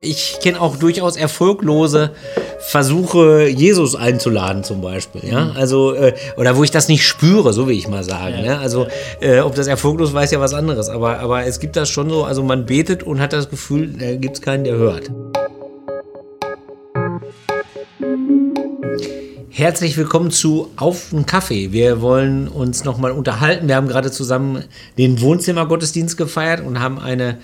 Ich kenne auch durchaus erfolglose Versuche, Jesus einzuladen, zum Beispiel. Ja, Mhm. also, äh, oder wo ich das nicht spüre, so will ich mal sagen. Ja, Ja, also, äh, ob das erfolglos ist ja was anderes. Aber, aber es gibt das schon so, also man betet und hat das Gefühl, da gibt es keinen, der hört. Herzlich willkommen zu Auf den Kaffee. Wir wollen uns nochmal unterhalten. Wir haben gerade zusammen den Wohnzimmergottesdienst gefeiert und haben eine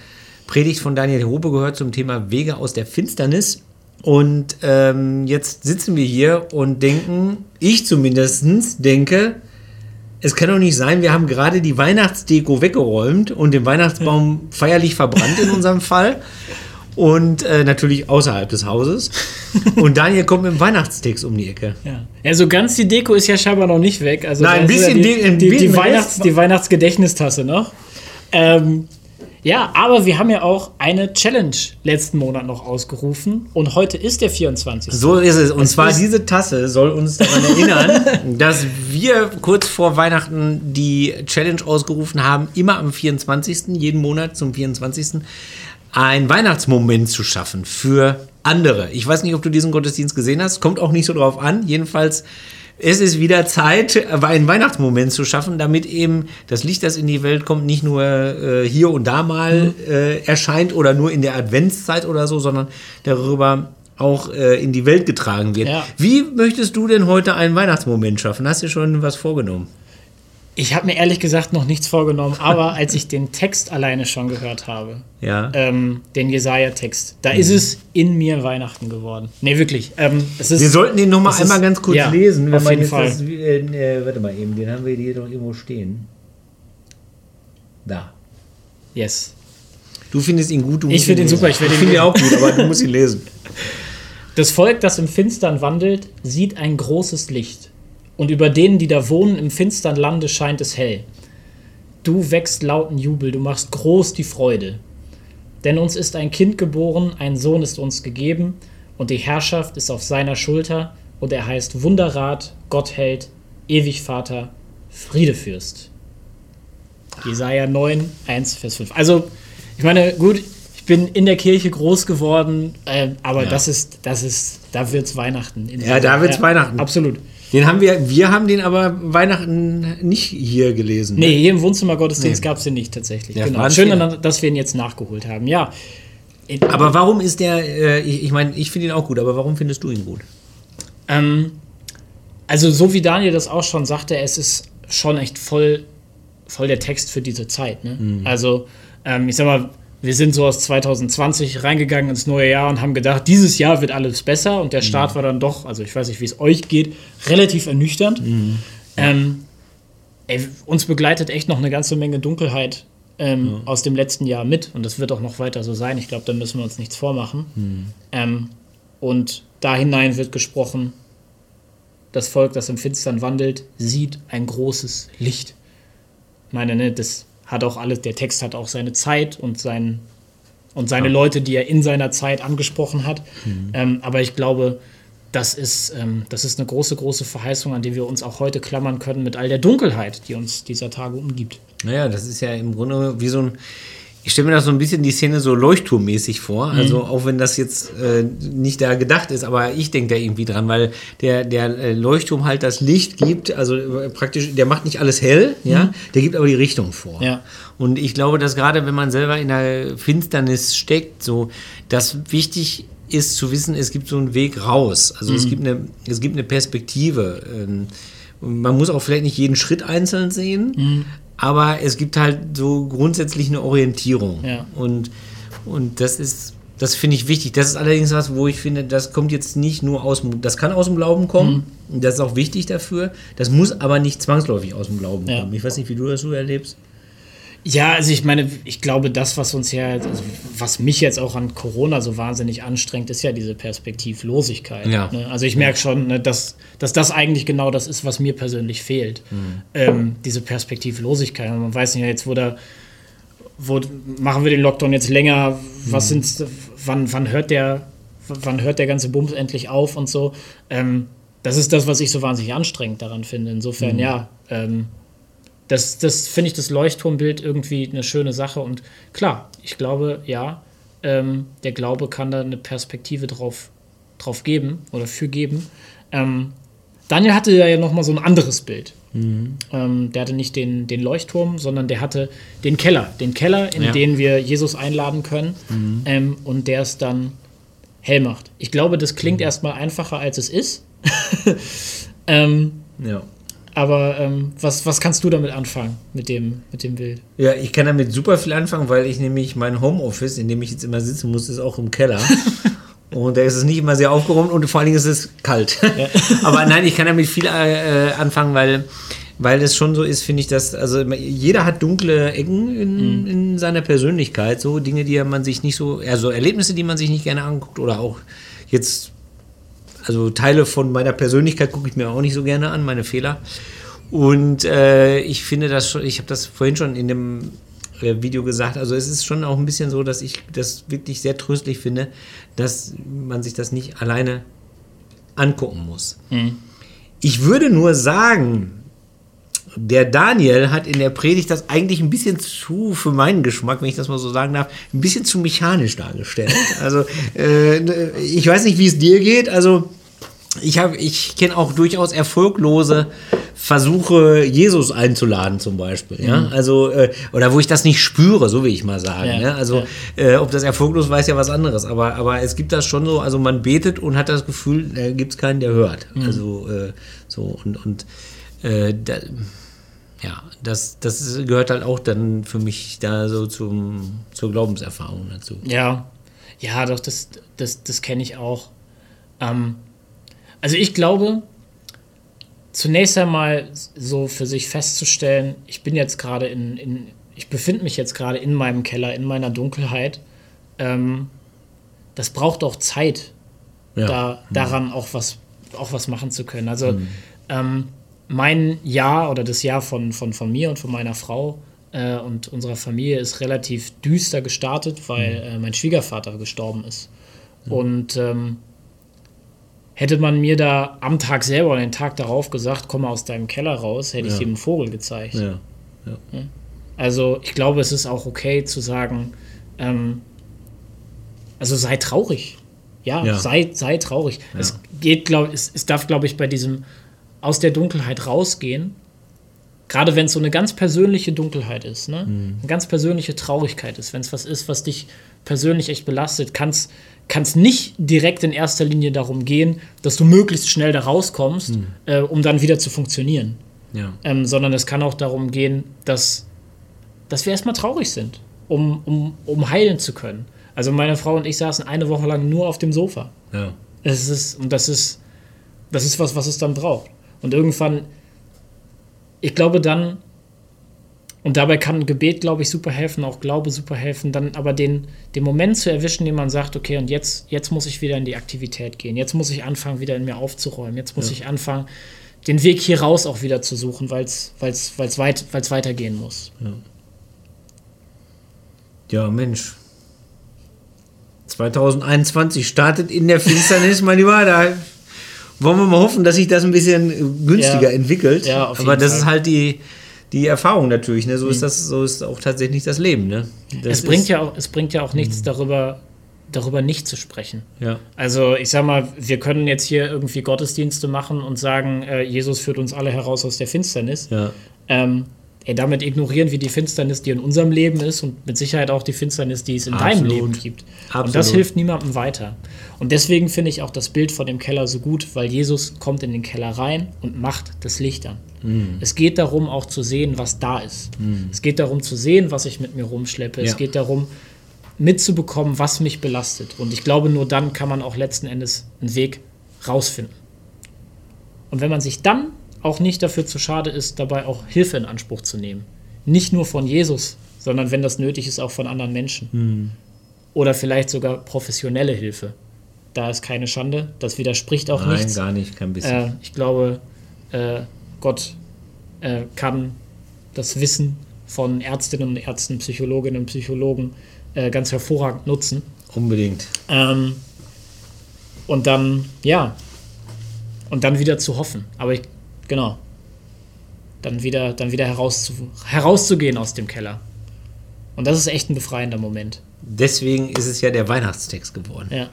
Predigt von Daniel Hobe gehört zum Thema Wege aus der Finsternis. Und ähm, jetzt sitzen wir hier und denken, ich zumindest denke, es kann doch nicht sein, wir haben gerade die Weihnachtsdeko weggeräumt und den Weihnachtsbaum feierlich verbrannt in unserem Fall. Und äh, natürlich außerhalb des Hauses. Und Daniel kommt mit dem Weihnachtstext um die Ecke. Ja. ja, so ganz die Deko ist ja scheinbar noch nicht weg. Also Nein, ein bisschen ja die, die, die, bisschen Weihnachts-, die Weihnachtsgedächtnistasse noch. Ähm, ja, aber wir haben ja auch eine Challenge letzten Monat noch ausgerufen und heute ist der 24. So ist es. Und zwar ist- diese Tasse soll uns daran erinnern, dass wir kurz vor Weihnachten die Challenge ausgerufen haben, immer am 24., jeden Monat zum 24. ein Weihnachtsmoment zu schaffen für andere. Ich weiß nicht, ob du diesen Gottesdienst gesehen hast, kommt auch nicht so drauf an. Jedenfalls es ist wieder Zeit, einen Weihnachtsmoment zu schaffen, damit eben das Licht, das in die Welt kommt, nicht nur äh, hier und da mal äh, erscheint oder nur in der Adventszeit oder so, sondern darüber auch äh, in die Welt getragen wird. Ja. Wie möchtest du denn heute einen Weihnachtsmoment schaffen? Hast du schon was vorgenommen? Ich habe mir ehrlich gesagt noch nichts vorgenommen, aber als ich den Text alleine schon gehört habe, Ja. ähm, den Jesaja-Text, da ist es in mir Weihnachten geworden. Nee, wirklich. Ähm, es ist, Wir sollten den noch mal es einmal ist- ganz kurz ja, lesen, wenn auf jeden Fall. das, äh, äh, warte mal eben, den haben wir hier doch irgendwo stehen. Da. Yes. Du findest ihn gut, du Ich musst finde ihn lesen. super, ich werde ihn finde ihn auch gut, aber du musst ihn lesen. Das Volk, das im Finstern wandelt, sieht ein großes Licht. Und über denen, die da wohnen im finstern Lande, scheint es hell. Du wächst lauten Jubel, du machst groß die Freude. Denn uns ist ein Kind geboren, ein Sohn ist uns gegeben, und die Herrschaft ist auf seiner Schulter, und er heißt Wunderrat, Gottheld, ewig Vater, Friedefürst. Jesaja 9, 1, Vers 5. Also, ich meine, gut, ich bin in der Kirche groß geworden, äh, aber Ja. das ist, das ist, da wird's Weihnachten. in Ja, da wird's Weihnachten. Absolut. Den haben wir, wir haben den aber Weihnachten nicht hier gelesen. Nee, hier im Wohnzimmer Gottesdienst Nee. gab es den nicht tatsächlich. Ja, genau. Schön, dann, dass wir ihn jetzt nachgeholt haben. Ja. Aber warum ist der, äh, ich, ich meine, ich finde ihn auch gut, aber warum findest du ihn gut? Ähm, also, so wie Daniel das auch schon sagte, es ist schon echt voll, voll der Text für diese Zeit. Ne? Mhm. Also, ähm, ich sag mal, wir sind so aus 2020 reingegangen ins neue Jahr und haben gedacht, dieses Jahr wird alles besser und der Mhm. Start war dann doch, also ich weiß nicht, wie es euch geht, relativ ernüchternd. Mhm. Ähm, ey, uns begleitet echt noch eine ganze Menge Dunkelheit ähm, aus dem letzten Jahr mit und das wird auch noch weiter so sein. Ich glaube, da müssen wir uns nichts vormachen. Mhm. Ähm, und da hinein wird gesprochen, das Volk, das im Finstern wandelt, sieht ein großes Licht. Ich meine, ne, das hat auch alles, der Text hat auch seine Zeit und, sein, und seine Leute, die er in seiner Zeit angesprochen hat. Ähm, aber ich glaube, das ist, ähm, das ist eine große, große Verheißung, an die wir uns auch heute klammern können mit all der Dunkelheit, die uns dieser Tage umgibt. Naja, das ist ja im Grunde wie so ein. Ich stelle mir das so ein bisschen die Szene so leuchtturmmäßig vor. Also auch wenn das jetzt äh, nicht da gedacht ist, aber ich denke da irgendwie dran, weil der, der äh, Leuchtturm halt das Licht gibt, also äh, praktisch, der macht nicht alles hell, ja, der gibt aber die Richtung vor. Ja. Und ich glaube, dass gerade wenn man selber in der Finsternis steckt, so, dass wichtig ist zu wissen, es gibt so einen Weg raus. Also es gibt eine, es gibt eine Perspektive. Ähm, man muss auch vielleicht nicht jeden Schritt einzeln sehen, aber es gibt halt so grundsätzlich eine Orientierung. Ja. Und, und das ist, das finde ich wichtig. Das ist allerdings was, wo ich finde, das kommt jetzt nicht nur aus dem, das kann aus dem Glauben kommen. Und das ist auch wichtig dafür. Das muss aber nicht zwangsläufig aus dem Glauben Ja. kommen. Ich weiß nicht, wie du das so erlebst. Ja, also ich meine, ich glaube, das, was uns ja, also was mich jetzt auch an Corona so wahnsinnig anstrengt, ist ja diese Perspektivlosigkeit. Ja. Ne? Also ich merke schon, ne, dass, dass das eigentlich genau das ist, was mir persönlich fehlt. Ähm, diese Perspektivlosigkeit. Man weiß nicht, jetzt wo da, wo machen wir den Lockdown jetzt länger, was sind, wann, wann hört der, wann hört der ganze Bums endlich auf und so. Ähm, das ist das, was ich so wahnsinnig anstrengend daran finde. Insofern, ja, ähm, das, das finde ich das Leuchtturmbild irgendwie eine schöne Sache. Und klar, ich glaube, ja, ähm, der Glaube kann da eine Perspektive drauf, drauf geben oder für geben. Ähm, Daniel hatte ja noch mal so ein anderes Bild. Mhm. Ähm, der hatte nicht den, den Leuchtturm, sondern der hatte den Keller. Den Keller, in Ja. den wir Jesus einladen können Mhm. ähm, und der es dann hell macht. Ich glaube, das klingt Mhm. erstmal einfacher, als es ist. ähm, Ja. Aber ähm, was, was kannst du damit anfangen, mit dem, mit dem Bild? Ja, ich kann damit super viel anfangen, weil ich nämlich mein Homeoffice, in dem ich jetzt immer sitzen muss, ist auch im Keller. Und da ist es nicht immer sehr aufgeräumt und vor allen Dingen ist es kalt. Aber nein, ich kann damit viel äh, anfangen, weil, weil es schon so ist, finde ich, dass, also jeder hat dunkle Ecken in, in seiner Persönlichkeit, so Dinge, die man sich nicht so, also Erlebnisse, die man sich nicht gerne anguckt oder auch jetzt, also Teile von meiner Persönlichkeit gucke ich mir auch nicht so gerne an, meine Fehler. Und äh, ich finde das schon, ich habe das vorhin schon in dem äh, Video gesagt, also es ist schon auch ein bisschen so, dass ich das wirklich sehr tröstlich finde, dass man sich das nicht alleine angucken muss. Ich würde nur sagen, der Daniel hat in der Predigt das eigentlich ein bisschen zu, für meinen Geschmack, wenn ich das mal so sagen darf, ein bisschen zu mechanisch dargestellt. Also äh, ich weiß nicht, wie es dir geht. Also ich habe, ich kenne auch durchaus erfolglose Versuche, Jesus einzuladen zum Beispiel. Ja, also äh, oder wo ich das nicht spüre, so will ich mal sagen. Ja, Ja, also äh, ob das erfolglos weiß ja was anderes. Aber aber es gibt das schon so. Also man betet und hat das Gefühl, da gibt es keinen, der hört. Also äh, so und und äh, da, ja, das, das gehört halt auch dann für mich da so zum, zur Glaubenserfahrung dazu. Ja, ja, doch, das, das, das kenne ich auch. Ähm, also ich glaube, zunächst einmal so für sich festzustellen, ich bin jetzt gerade in, in ich befinde mich jetzt gerade in meinem Keller, in meiner Dunkelheit. Ähm, das braucht auch Zeit, Ja. da, daran auch was, auch was machen zu können. Also ähm, mein Jahr oder das Jahr von, von, von mir und von meiner Frau äh, und unserer Familie ist relativ düster gestartet, weil äh, mein Schwiegervater gestorben ist. Und ähm, hätte man mir da am Tag selber oder den Tag darauf gesagt, komm mal aus deinem Keller raus, hätte ich Ja. ihm einen Vogel gezeigt. Ja. Also ich glaube, es ist auch okay zu sagen, ähm, also sei traurig. Ja, Ja. Sei, sei traurig. Es geht, glaube es, es darf, glaube ich, bei diesem aus der Dunkelheit rausgehen, gerade wenn es so eine ganz persönliche Dunkelheit ist, ne? Mhm. eine ganz persönliche Traurigkeit ist, wenn es was ist, was dich persönlich echt belastet, kann es nicht direkt in erster Linie darum gehen, dass du möglichst schnell da rauskommst, Mhm. äh, um dann wieder zu funktionieren Ja. ähm, sondern es kann auch darum gehen, dass, dass wir erstmal traurig sind, um, um, um heilen zu können. Also meine Frau und ich saßen eine Woche lang nur auf dem Sofa. Ja. Es ist, und das ist, das ist was, was es dann braucht. Und irgendwann, ich glaube dann, und dabei kann Gebet, glaube ich, super helfen, auch Glaube super helfen, dann aber den, den Moment zu erwischen, den man sagt, okay, und jetzt, jetzt muss ich wieder in die Aktivität gehen, jetzt muss ich anfangen, wieder in mir aufzuräumen, jetzt muss ich anfangen, den Weg hier raus auch wieder zu suchen, weil es weit, weil's weitergehen muss. Ja, Mensch. 2021 startet in der Finsternis, mein Lieber. Da wollen wir mal hoffen, dass sich das ein bisschen äh, günstiger Ja. entwickelt. Ja, auf Aber jeden das Fall. Mhm. ist halt die, die Erfahrung natürlich. Ne? So, ist das, so ist auch tatsächlich das Leben. Ne? Das Es bringt, ist, ja auch, es bringt ja auch nichts darüber, darüber nicht zu sprechen. Ja. Also ich sag mal, wir können jetzt hier irgendwie Gottesdienste machen und sagen, äh, Jesus führt uns alle heraus aus der Finsternis. Ja. Ähm, ey, damit ignorieren wir die Finsternis, die in unserem Leben ist und mit Sicherheit auch die Finsternis, die es in deinem Absolut. Leben gibt. Und Absolut. das hilft niemandem weiter. Und deswegen finde ich auch das Bild von dem Keller so gut, weil Jesus kommt in den Keller rein und macht das Licht an. Mhm. Es geht darum, auch zu sehen, was da ist. Es geht darum zu sehen, was ich mit mir rumschleppe. Es Ja. geht darum, mitzubekommen, was mich belastet. Und ich glaube, nur dann kann man auch letzten Endes einen Weg rausfinden. Und wenn man sich dann auch nicht dafür zu schade ist, dabei auch Hilfe in Anspruch zu nehmen. Nicht nur von Jesus, sondern wenn das nötig ist, auch von anderen Menschen. Oder vielleicht sogar professionelle Hilfe. Da ist keine Schande. Das widerspricht auch Nein, nichts. gar nicht, kein bisschen. Äh, ich glaube, äh, Gott äh, kann das Wissen von Ärztinnen und Ärzten, Psychologinnen und Psychologen äh, ganz hervorragend nutzen. Unbedingt. Ähm, und dann, ja, und dann wieder zu hoffen. Aber ich, genau, dann wieder, dann wieder herauszu, herauszugehen aus dem Keller. Und das ist echt ein befreiender Moment. deswegen ist es ja der Weihnachtstext geworden. Ja.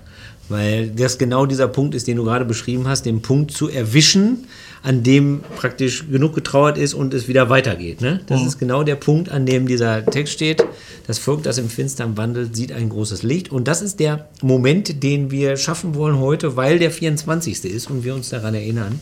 Weil das genau dieser Punkt ist, den du gerade beschrieben hast, den Punkt zu erwischen, an dem praktisch genug getrauert ist und es wieder weitergeht. Ne? Das Mhm. ist genau der Punkt, an dem dieser Text steht. Das Volk, das im Finstern wandelt, sieht ein großes Licht. Und das ist der Moment, den wir schaffen wollen heute, weil der 24. ist und wir uns daran erinnern.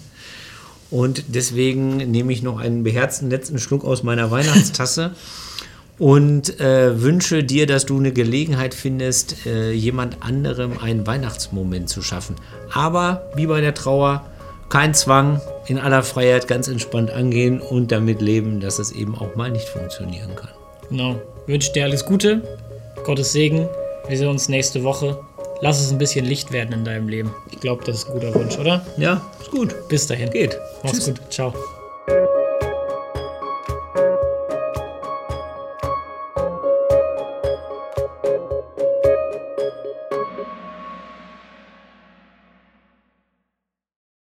Und deswegen nehme ich noch einen beherzten letzten Schluck aus meiner Weihnachtstasse und äh, wünsche dir, dass du eine Gelegenheit findest, äh, jemand anderem einen Weihnachtsmoment zu schaffen. Aber wie bei der Trauer, kein Zwang, in aller Freiheit ganz entspannt angehen und damit leben, dass es eben auch mal nicht funktionieren kann. Genau. Wünsche dir alles Gute, Gottes Segen. Wir sehen uns nächste Woche. Lass es ein bisschen Licht werden in deinem Leben. Ich glaube, das ist ein guter Wunsch, oder? Ja, ist gut. Bis dahin. Geht. Mach's Tschüss. gut. Ciao.